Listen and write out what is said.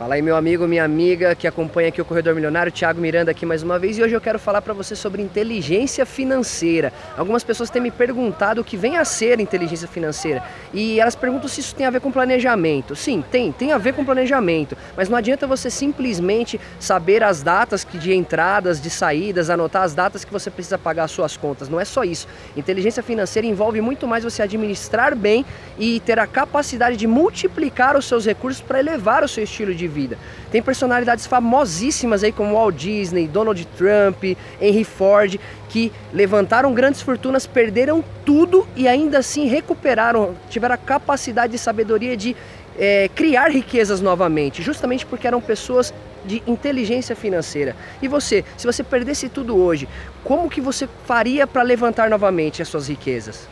Fala aí meu amigo, minha amiga que acompanha aqui o Corredor Milionário, Thiago Miranda aqui mais uma vez e hoje eu quero falar para você sobre inteligência financeira. Algumas pessoas têm me perguntado o que vem a ser inteligência financeira e elas perguntam se isso tem a ver com planejamento. Sim, tem, tem a ver com planejamento, mas não adianta você simplesmente saber as datas de entradas, de saídas, anotar as datas que você precisa pagar as suas contas. Não é só isso. Inteligência financeira envolve muito mais você administrar bem e ter a capacidade de multiplicar os seus recursos para elevar o seu estilo de vida. Tem personalidades famosíssimas aí como Walt Disney, Donald Trump, Henry Ford, que levantaram grandes fortunas, perderam tudo e ainda assim recuperaram, tiveram a capacidade e sabedoria de é, criar riquezas novamente, justamente porque eram pessoas de inteligência financeira. E você, se você perdesse tudo hoje, como que você faria para levantar novamente as suas riquezas?